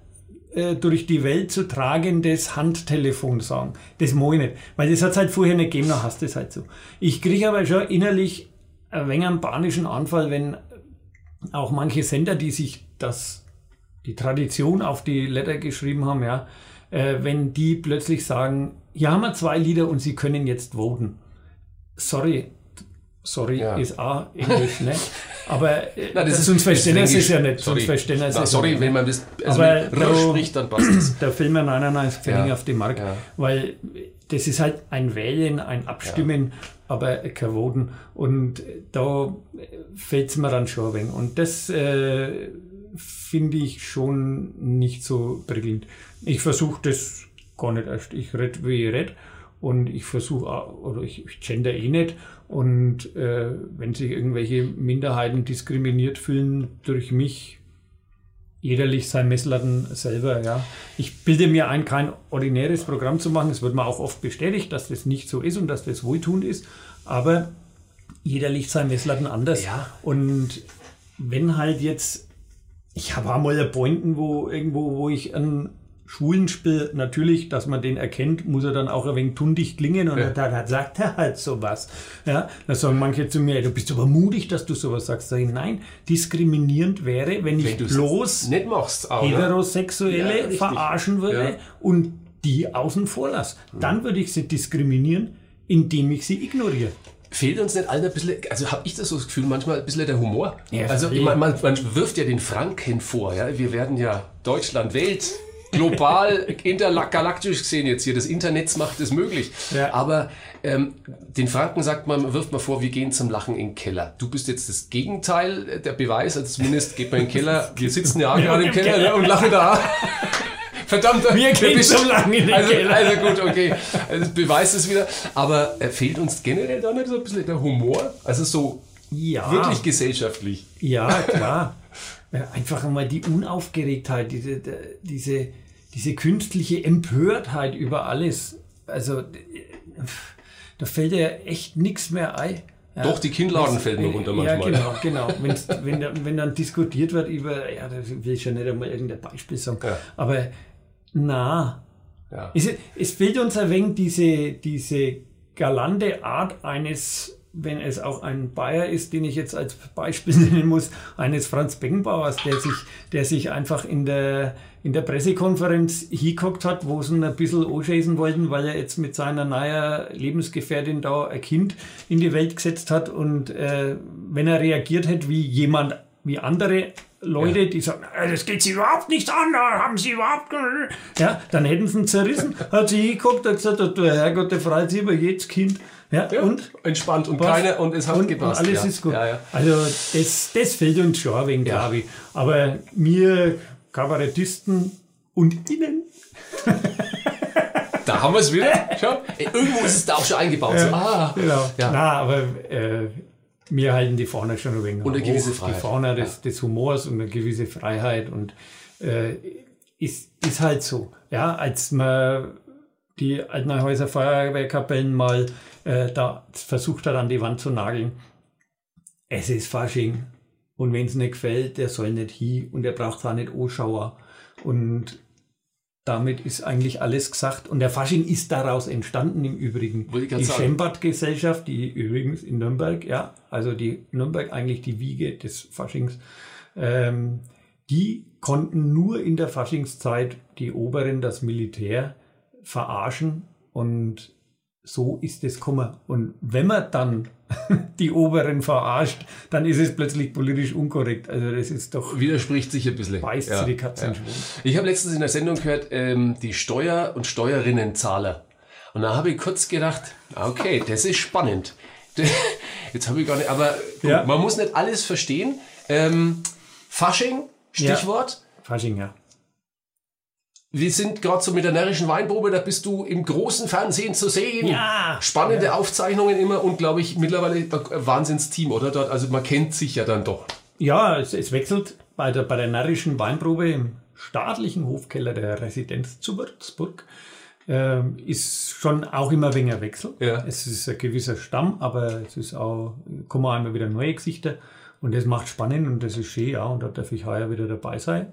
äh, durch die Welt zu tragendes Handtelefon sagen. Das mag ich nicht. Weil das hat halt vorher nicht gegeben, dann hast du es halt so. Ich kriege aber schon innerlich ein wenig einen panischen Anfall, wenn auch manche Sender, die sich das, die Tradition auf die Letter geschrieben haben, ja, äh, wenn die plötzlich sagen, hier haben wir zwei Lieder und sie können jetzt voten. Sorry, sorry Ja. ist auch Englisch, ne? Aber äh, Na, das ist- sonst verstehen das sie ist es ja nicht. Sorry. Sonst verstehen sie Na, es sorry, ja wenn nicht. man das also Aber mit R da- spricht, dann passt es. Der Film 99 Pfennig Ja. auf die Mark, Ja. weil das ist halt ein Wählen, ein Abstimmen, aber kein Voten. Und da fällt es mir dann schon ein wenig. Und das äh, finde ich schon nicht so prickelnd. Ich versuche das gar nicht erst. Ich red, wie ich red. Und ich versuche, auch- oder ich, ich gender eh nicht. Und äh, wenn sich irgendwelche Minderheiten diskriminiert fühlen durch mich, jederlich sein Messladen selber, ja. Ich bilde mir ein, kein ordinäres Programm zu machen. Es wird mir auch oft bestätigt, dass das nicht so ist und dass das wohltuend ist. Aber jeder liegt sein Messladen anders. Ja. Und wenn halt jetzt, ich habe einmal Pointen, wo irgendwo, wo ich einen Schwulen spiele, natürlich, dass man den erkennt, muss er dann auch ein wenig tundig klingen und Ja. da, da sagt er halt sowas. Ja, da sagen manche zu mir, du bist aber mutig, dass du sowas sagst. Sag ich, nein, diskriminierend wäre, wenn ich Wenn es bloß nicht machst, auch, ne? Heterosexuelle Ja, verarschen würde Ja. und die außen vor lasse. Dann würde ich sie diskriminieren. indem ich sie ignoriere. Fehlt uns nicht allen ein bisschen, also habe ich das so das Gefühl, manchmal ein bisschen der Humor. Ja, also man, man, man wirft ja den Franken vor, ja. Wir werden ja Deutschland, Welt, global, intergalaktisch gesehen jetzt hier. Das Internet macht es möglich. Ja. Aber ähm, den Franken sagt man, wirft man vor, wir gehen zum Lachen in den Keller. Du bist jetzt das Gegenteil der Beweis, also zumindest geht man in den Keller. Wir sitzen ja gerade im Keller, Keller. ne, und lachen da. Verdammt, Wir gehen bist- zum Lachen in den also, Keller. Also gut, okay. Also beweist es wieder. Aber äh, fehlt uns generell da nicht so ein bisschen der Humor? Also so Ja. wirklich gesellschaftlich. Ja, klar. Einfach einmal die Unaufgeregtheit, diese, diese, diese künstliche Empörtheit über alles. Also, da fällt ja echt nichts mehr ein. Ja. Doch, die Kinnladen fällt mir runter Ja, manchmal. genau, genau. Wenn's, wenn, wenn dann diskutiert wird über, ja, da will ich ja nicht einmal irgendein Beispiel sagen, Ja. aber na, Ja. es, es fehlt uns ein wenig diese, diese galante Art eines, wenn es auch ein Bayer ist, den ich jetzt als Beispiel nennen muss, eines Franz Beckenbauers, der sich, der sich einfach in der, in der Pressekonferenz hingeguckt hat, wo sie ihn ein bisschen anschießen wollten, weil er jetzt mit seiner neuen Lebensgefährtin da ein Kind in die Welt gesetzt hat und äh, wenn er reagiert hätte wie jemand, wie andere Leute, die sagen, "Äh, das geht sie überhaupt nicht an, da haben sie überhaupt keine-" ja, dann hätten sie ihn zerrissen, hat sie hingeguckt und gesagt, der Herrgott, der freut sich über jedes Kind. Ja, Ja, und entspannt und keine und es hat und, gepasst. Und alles ja. ist gut. Ja, ja. Also das, das fehlt uns schon Ja. glaube ich. Aber mir Kabarettisten und Ihnen, Da haben wir es wieder. Schau. Irgendwo ist es da auch schon eingebaut. So, ah. genau. Ja. Na, aber äh, wir halten die Fauna schon ein wenig Und eine hoch. gewisse Freiheit. Die Fauna des, des Humors und eine gewisse Freiheit und äh, ist, ist halt so. Ja, als man die Altenhäuser Feuerwehrkapellen mal äh, da versucht hat, an die Wand zu nageln. Es ist Fasching. Und wenn es nicht gefällt, der soll nicht hin und er braucht auch nicht Anschauer. Und damit ist eigentlich alles gesagt. Und der Fasching ist daraus entstanden im Übrigen. Die. Schembad-Gesellschaft, die übrigens in Nürnberg, ja, also die Nürnberg eigentlich die Wiege des Faschings, ähm, die konnten nur in der Faschingszeit die Oberen, das Militär verarschen und so ist es gekommen. Und wenn man dann die Oberen verarscht, dann ist es plötzlich politisch unkorrekt. Also das ist doch Widerspricht sich ein bisschen. beißt Ja, sie die Katze ja. Ich habe letztens in der Sendung gehört, ähm, die Steuer- und Steuerinnenzahler. Und da habe ich kurz gedacht, okay, das ist spannend. Jetzt habe ich gar nicht, aber gut, Ja. man muss nicht alles verstehen. Ähm, Fasching, Stichwort. Fasching, ja. Wir sind gerade so mit der närrischen Weinprobe, da bist du im großen Fernsehen zu sehen. Ja. Spannende Aufzeichnungen immer und glaube ich mittlerweile ein Wahnsinnsteam, oder? Dort, also man kennt sich ja dann doch. Ja, es, es wechselt bei der, bei der närrischen Weinprobe im staatlichen Hofkeller der Residenz zu Würzburg. Ähm, ist schon auch immer weniger Wechsel. Ja. Es ist ein gewisser Stamm, aber es ist auch, kommen auch immer wieder neue Gesichter und das macht spannend und das ist schön, ja, und da darf ich heuer wieder dabei sein.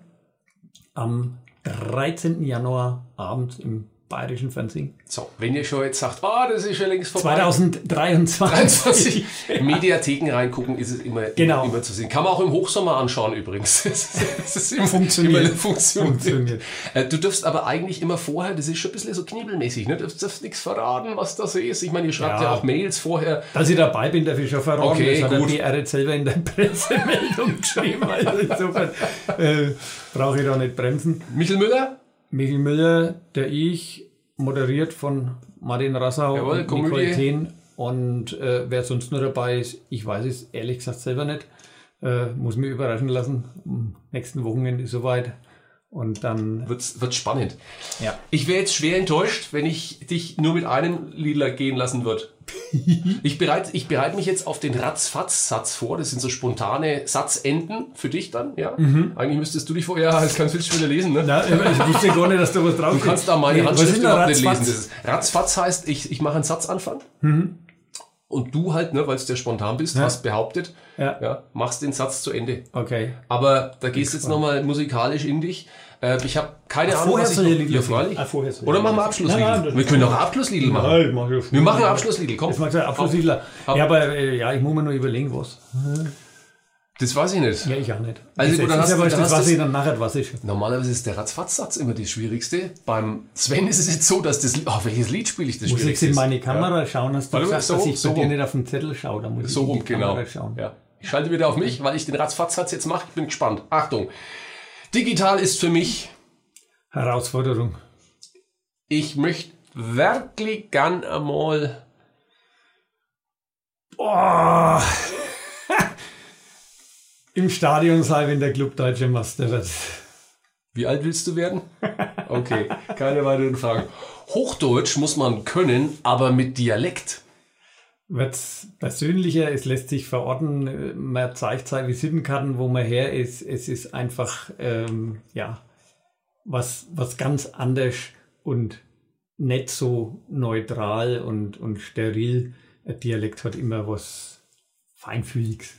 Am 13. Januar abends im bayerischen Fernsehen. So, wenn ihr schon jetzt sagt, ah, das ist schon längst vorbei. 2023. 23 Mediatheken reingucken, ist es immer, Genau. immer zu sehen. Kann man auch im Hochsommer anschauen übrigens. Das ist immer, Funktioniert. Immer funktioniert. Funktioniert. Äh, Du darfst aber eigentlich immer vorher, das ist schon ein bisschen so knebelmäßig, ne? du darfst, darfst nichts verraten, was da so ist. Ich meine, ihr schreibt ja, Ja. auch Mails vorher. Dass ich dabei bin, darf ich schon verraten. Okay, das hat gut. PR jetzt selber in der Pressemeldung geschrieben. Also insofern äh, brauche ich da nicht bremsen. Michel Müller, Michael Müller, der Ich, moderiert von Martin Rassau Jawohl, und. Nicole Thien. Und äh, wer sonst nur dabei ist, ich weiß es ehrlich gesagt selber nicht. Äh, muss mich überraschen lassen. Am nächsten Wochenende ist soweit. Und dann, wird's, wird's spannend. ja. Ich wäre jetzt schwer enttäuscht, wenn ich dich nur mit einem Liedler gehen lassen würde. Ich bereite ich bereit mich jetzt auf den Ratzfatz-Satz vor. Das sind so spontane Satzenden für dich dann. Ja? Eigentlich müsstest du dich vorher, ja, das kannst du jetzt wieder lesen. Ne? Na, ich wusste gar nicht, dass da was drauf Du kannst da meine Nee, Handschrift überhaupt nicht lesen. Ratzfatz? Heißt, ich, ich mache einen Satzanfang. Und du halt, ne, weil du der spontan bist, hast behauptet, Ja. ja, machst den Satz zu Ende. Okay. Aber da gehst du jetzt nochmal musikalisch in dich. Äh, ich habe keine Ach, Ahnung, vorher was ich noch, ich ja, freilich. Ah, vorher ich Oder machen wir Abschlussliedel. Nein, wir können auch Abschlussliedel machen. Nein, ich mach ja Wir machen Abschlussliedel, komm. Mag sein, Abschlussliedler. Ja, aber äh, ja, ich muss mir nur überlegen, was. Das weiß ich nicht. Ja, ich auch nicht. Also dann hast ja du- was, dann das weiß ich dann nachher, was ich. Normalerweise ist der Ratzfatz-Satz immer das Schwierigste. Beim Sven ist es jetzt so, dass das. Oh, welches Lied spiele ich das Muss ich in meine Kamera schauen, hast du gesagt, so dass ich so bei dir nicht auf den Zettel schaue. Da muss So ich in rum, die Kamera genau. schauen. Ja. Ich schalte wieder auf mich, weil ich den Ratzfatz-Satz jetzt mache. Ich bin gespannt. Achtung. Digital ist für mich, Herausforderung. ich möchte wirklich gern einmal. Boah. Im Stadion sein, wenn der Club Deutsche Meister wird. Wie alt willst du werden? Okay, keine weiteren Fragen. Hochdeutsch muss man können, aber mit Dialekt. Wird's persönlicher, es lässt sich verorten, man zeigt seine Visitenkarten, wo man her ist. Es ist einfach, ähm, ja, was, was ganz anders und nicht so neutral und, und steril. Ein Dialekt hat immer was Feinfühliges.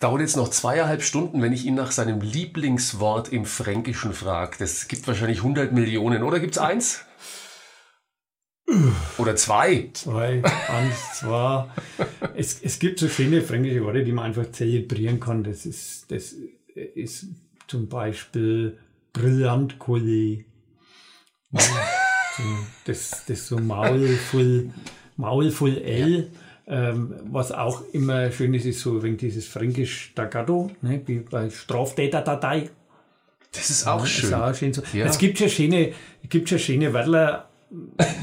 Dauert jetzt noch zweieinhalb Stunden, wenn ich ihn nach seinem Lieblingswort im Fränkischen frage. Das gibt wahrscheinlich 100 Millionen. Oder gibt's eins? Oder zwei? Zwei, eins, zwei. Es, es gibt so schöne fränkische Worte, die man einfach zelebrieren kann. Das ist, das ist zum Beispiel Brillantkolle. Ja, so, das, das so Maul voll, Maul voll L. Ähm, was auch immer schön ist, ist so wegen dieses fränkisch Staccato, ne, wie bei Straftäterdatei. Das ist auch Ist schön. auch schön so. Ja. Es gibt ja schöne, es gibt ja schöne Wörter.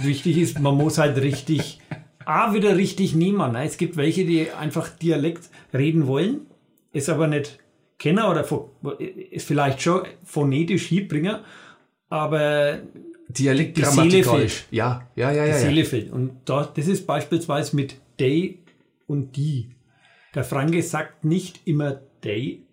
Wichtig ist, man muss halt richtig, A, wieder richtig nehmen. Ne? Es gibt welche, die einfach Dialekt reden wollen, es aber nicht kennen oder es vielleicht schon phonetisch hinbringen, aber Dialekt Die grammatikalisch. Ja, ja, ja, die ja. ja. Seele fehlt. Und da, das ist beispielsweise mit they und die. Der Franke sagt nicht immer they.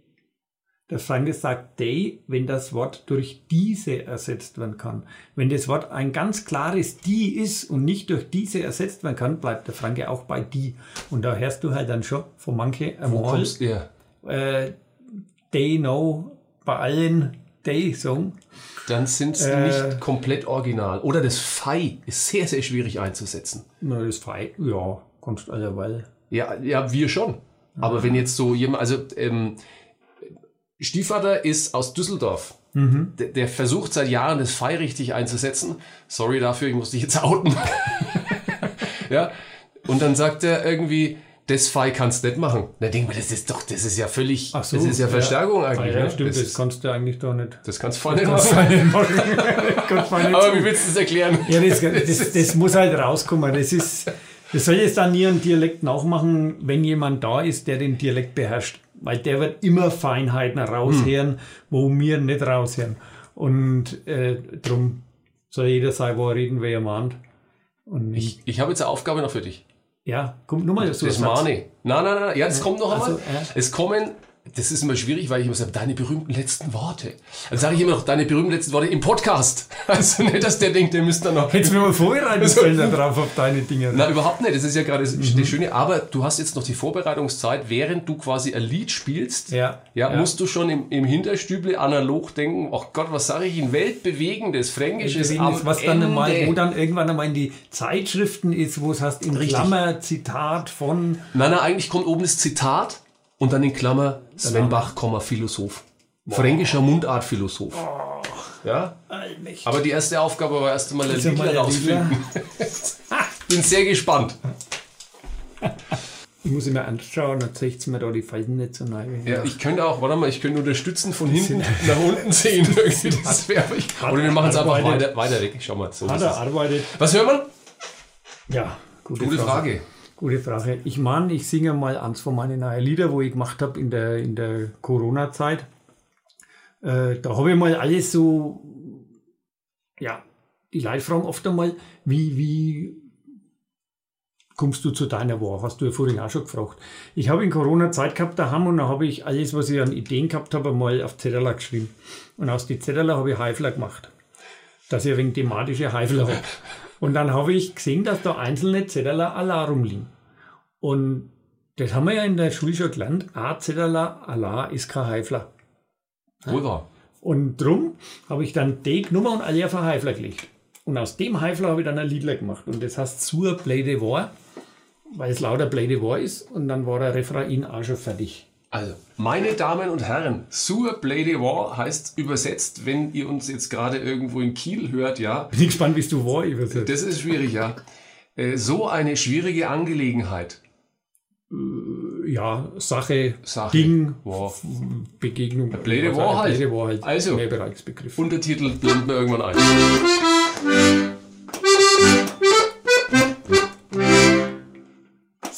Der Franke sagt they, wenn das Wort durch diese ersetzt werden kann. Wenn das Wort ein ganz klares die ist und nicht durch diese ersetzt werden kann, bleibt der Franke auch bei die. Und da hörst du halt dann schon von manche Wo kommst du? Ja. äh, they know bei allen they Song. Dann sind sie Äh. nicht komplett original. Oder das Fei ist sehr, sehr schwierig einzusetzen. Na, das frei. Ja, kannst allerweil. Ja, ja, wir schon. Aber wenn jetzt so jemand, also ähm, Stiefvater ist aus Düsseldorf. Der, der versucht seit Jahren das Fei richtig einzusetzen. Sorry dafür, ich muss dich jetzt outen. ja. Und dann sagt er irgendwie, das Fei kannst du nicht machen. Na, denk mal, das ist doch, das ist ja völlig, so, das ist ja Verstärkung Ah, eigentlich. ja, ne? stimmt, das, das, kannst du eigentlich doch nicht. das kannst du voll nicht machen. machen. Aber wie willst du das erklären? Ja, das, das, das muss halt rauskommen. Das ist, das soll jetzt dann nie einen Dialekt nachmachen, wenn jemand da ist, der den Dialekt beherrscht. Weil der wird immer Feinheiten raushören, wo wir nicht raushören. Und äh, drum soll jeder sein, wo er reden, wer er mahnt. Und Ich, ich habe jetzt eine Aufgabe noch für dich. ja, kommt nur mal so Das. Mane. Nein, nein, nein, ja, das kommt noch einmal. also, ja. Es kommen, das ist immer schwierig, weil ich immer sage, deine berühmten letzten Worte. Dann sage ich immer noch, deine berühmten letzten Worte im Podcast. Also nicht, dass der denkt, der müsste dann noch. Hättest du mir mal vorbereiten sollen darauf auf deine Dinge. Na, überhaupt nicht. Das ist ja gerade das, Mhm. das Schöne. Aber du hast jetzt noch die Vorbereitungszeit, während du quasi ein Lied spielst. Ja, Ja, ja. musst du schon im, im Hinterstüble analog denken, ach Gott, was sage ich, ein weltbewegendes Fränkisches ist, was dann Ende. mal, wo dann irgendwann einmal in die Zeitschriften ist, wo es heißt, in Richtig. Klammer Zitat von Nein, nein, eigentlich kommt oben das Zitat und dann in Klammer Sven Bach, Komma, Philosoph. Fränkischer Mundartphilosoph. Ja? Allmächtig. Aber die erste Aufgabe war erst einmal ein Lied rausfinden. Bin sehr gespannt. Ich muss immer anschauen, dann zeigt mir da die Falten nicht so neu. Ja, ich könnte auch, warte mal, ich könnte unterstützen von hinten nach unten sehen. Das wäre ich. Oder wir machen es einfach weiter, weiter weg. Schau mal. So? Was hört man? Ja, gute, Gute Frage. Gute Frage. Ich meine, ich singe mal eins von meinen neuen Lieder, wo ich gemacht habe in der, in der Corona-Zeit. Äh, da habe ich mal alles so, ja, die Leute fragen oft einmal, wie, wie kommst du zu deiner Wahl? Hast du ja vorhin auch schon gefragt. Ich habe in Corona Zeit gehabt daheim und da habe ich alles, was ich an Ideen gehabt habe, mal auf Zettel geschrieben. Und aus die Zettel habe ich Heifler gemacht. Dass ich ein wenig thematische Heifler habe. Und dann habe ich gesehen, dass da einzelne Zettel allein rumliegen. Und das haben wir ja in der Schule schon gelernt. A Zettel allein ist kein Heifler. Wahr. Und drum habe ich dann die genommen und alle auf einen Heifler gelegt. Und aus dem Heifler habe ich dann ein Liedler gemacht. Und das heißt Zur Play de War, weil es lauter Play de War ist. Und dann war der Refrain auch schon fertig. Also, meine Damen und Herren, Sur Blade War heißt übersetzt, wenn ihr uns jetzt gerade irgendwo in Kiel hört, ja. Bin gespannt, wie du War übersetzt. Das ist schwierig, ja. Äh, so eine schwierige Angelegenheit. Ja, Sache, Sache, Ding, War. Begegnung. Blade War halt. Blade War halt. Also. Untertitel blenden wir irgendwann ein.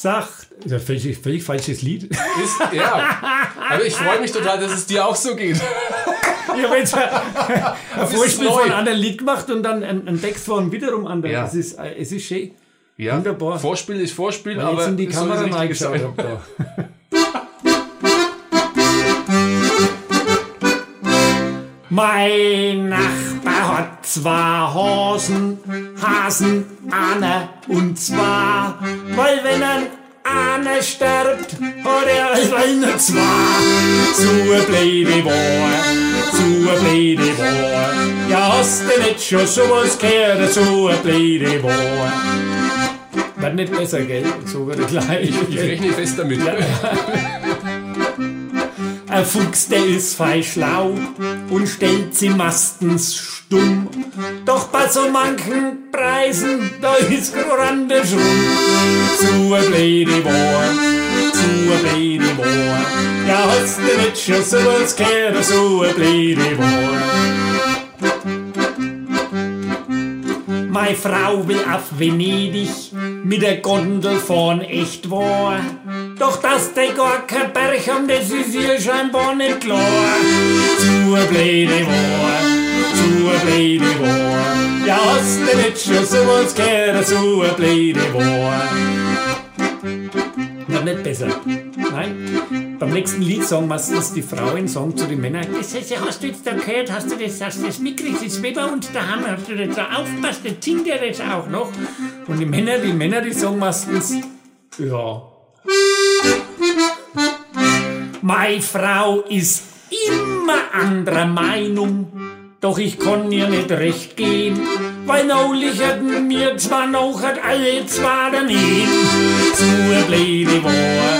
Sagt, ist ein völlig, völlig falsches Lied. Ist, ja. Aber ich freue mich total, dass es dir auch so geht. Ich habe jetzt ein, ein Vorspiel von einem anderen Lied gemacht und dann einen, einen Text von wiederum anderen. Ja. Es, ist, äh, es ist schön. Ja. Wunderbar. Vorspiel ist Vorspiel, Weil aber jetzt in die das Kamera Richtige reingeschaut. Mein Nachbar hat zwei Hasen, Hasen, Anne und zwar, weil wenn ein einer stirbt, hat er alleine zwei. So eine blöde Wahr, so eine blöde Wahr. Ja, hast du nicht schon sowas gehört, so eine blöde Wahr. Wird nicht besser, gell? So wird gleich. Ich rechne fest damit. Ein Fuchs, der ist fein schlau und stellt sie meistens stumm. Doch bei so manchen Preisen, da ist grande Schrumm. Zu a blöde Wahr, zu a blöde Wahr. Ja, hast du nicht schon sowas gehört, so a blöde Wahr. Meine Frau will auf Venedig mit der Gondel fahren, echt wahr. Doch dass die gar kein Berg haben, das ist ihr scheinbar nicht klar. Zu a blöde wahr, zu a blöde wahr. Ja, hast du nicht schon sowas gehört, so a blöde wahr. Wird nicht besser. Nein. Beim nächsten Lied sagen meistens die Frauen sagen zu den Männern, das heißt, hast du jetzt da gehört, hast du das, hast das mitgekriegt, das Weber und der Hammer, hast du das da aufpasst, dann singt er das auch noch. Und die Männer, die Männer, die sagen meistens, ja. Meine Frau ist immer anderer Meinung, doch ich kann ihr nicht recht gehen, weil neulich hatten mir zwar noch hat alle zwei daneben. Zu a blöde Wahr,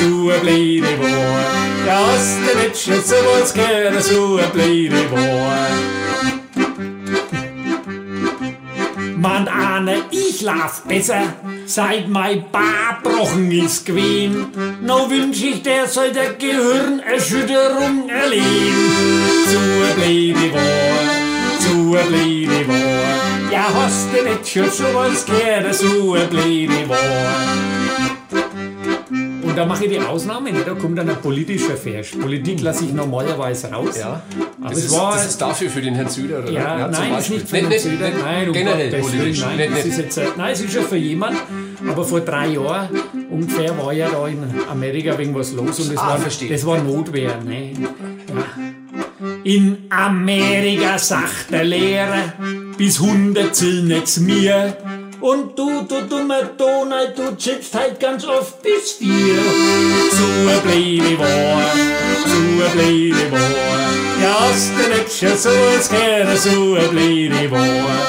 zu a blöde Wahr, ja hast du nicht schon sowas gehört, so a blöde Wahr. Meint einer, ich lauf besser, seit mein Barbrochen ist gewesen. No wünsch ich, der soll der Gehirnerschütterung erleben. Zu a blöde Wahr, zu a blöde Wahr. Ja, hast du nicht schon sowas gehört, so a blöde Wahr. Und da mache ich die Ausnahme, ne? da kommt dann ein politischer Vers. Politik lasse ich normalerweise raus. Ja. Aber Das ist, war das ist dafür für den Herrn Süder, oder? ja, zum nein, ist nicht für den Söder. nicht- Nein, um generell Willen, politisch. Nein, Nicht- das ist jetzt, nein, es ist schon für jemand. Aber vor drei Jahren ungefähr war ja da in Amerika wegen was los und das, Ah, war, verstehe. das war Notwehr. Ne? Ja. In Amerika sagt der Lehrer, bis 100 zählen jetzt mir. Und du, du dummer Donald, du sitzt halt ganz oft bis vier. Zu a blöde Wahr, zu a blöde Wahr. Ja, hast du nicht schon so was gehört, so a blöde Wahr.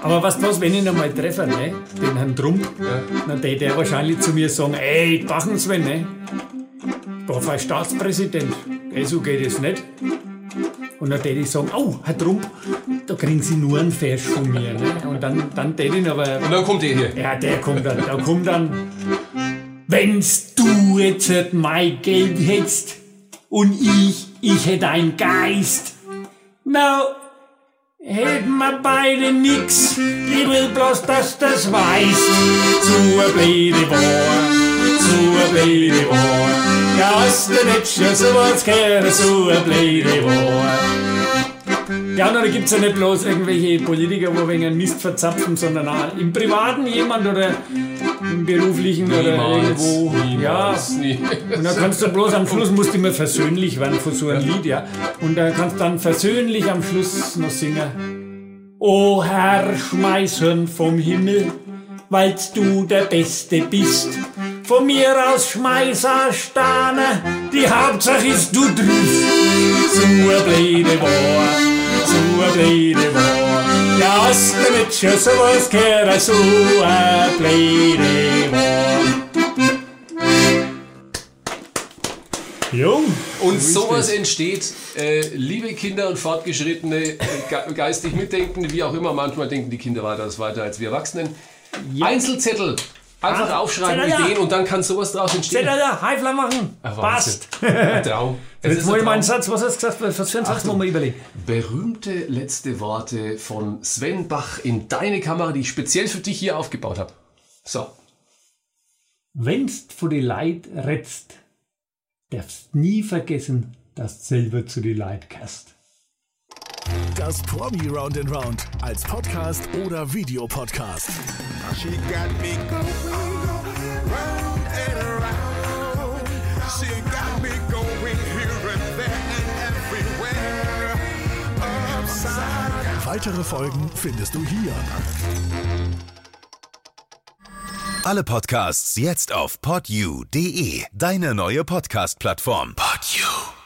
Aber was was, wenn ich ihn einmal treffe, ne? den Herrn Trump, dann der der wahrscheinlich zu mir sagen, ey, machen Sie ne? Da war Staatspräsident, ey, so geht es nicht. Und dann täte ich sagen, oh, Herr Trump, da kriegen Sie nur einen Vers von mir. Ne? Und dann, dann ihn aber Und dann kommt der hier. ja, der kommt dann. Da kommt dann. Wenn's du jetzt halt mein Geld hättest und ich, ich hätt ein Geist. Na, hätten wir beide nix. Ich will bloß, dass das weißt. Zu a blöde Wahr, zu a blöde Wahr. Ja, hast du nicht schon sowas gehört, so a blöde Wahr. Ja, und da gibt's ja nicht bloß irgendwelche Politiker, wo wegen Mist verzapfen, sondern auch im Privaten jemand oder im Beruflichen oder irgendwo. niemals, nie. Ja. Und dann kannst du bloß am Schluss, musst du immer versöhnlich werden von so einem Lied, ja. Und dann kannst du dann versöhnlich am Schluss noch singen. O Herr, Schmeißhirn vom Himmel, weil's du der Beste bist. Von mir aus Schmeißer Sterne, die Hauptsache ist du triffst. So a blöde Wahr, so a blöde Wahr. Ja, hast du nicht schon sowas gehört, so a blöde Wahr. Jung. Und So sowas entsteht, äh, liebe Kinder und Fortgeschrittene, äh, ge geistig Mitdenkende, wie auch immer, manchmal denken die Kinder weitaus weiter als wir Erwachsenen. Einzelzettel, einfach Ah, aufschreiben, Zettel, ja. Ideen und dann kann sowas draus entstehen. Zettel da, Heifler machen. Ah, Passt. Ein Traum. Es Jetzt ist mal ein mal einen Traum. Satz. Was hast du gesagt? Was für einen Satz man überlegen? Berühmte letzte Worte von Sven Bach in deine Kamera, die ich speziell für dich hier aufgebaut habe. So. Wennst vor die Leid rettst, darfst nie vergessen, dass du selber zu die Leid kannst. Das Promi Round and Round als Podcast oder Videopodcast. She got me going round and around. She got me going here and there and everywhere. Upside. Weitere Folgen findest du hier. Alle Podcasts jetzt auf podyou.de, deine neue Podcast-Plattform. Podyou.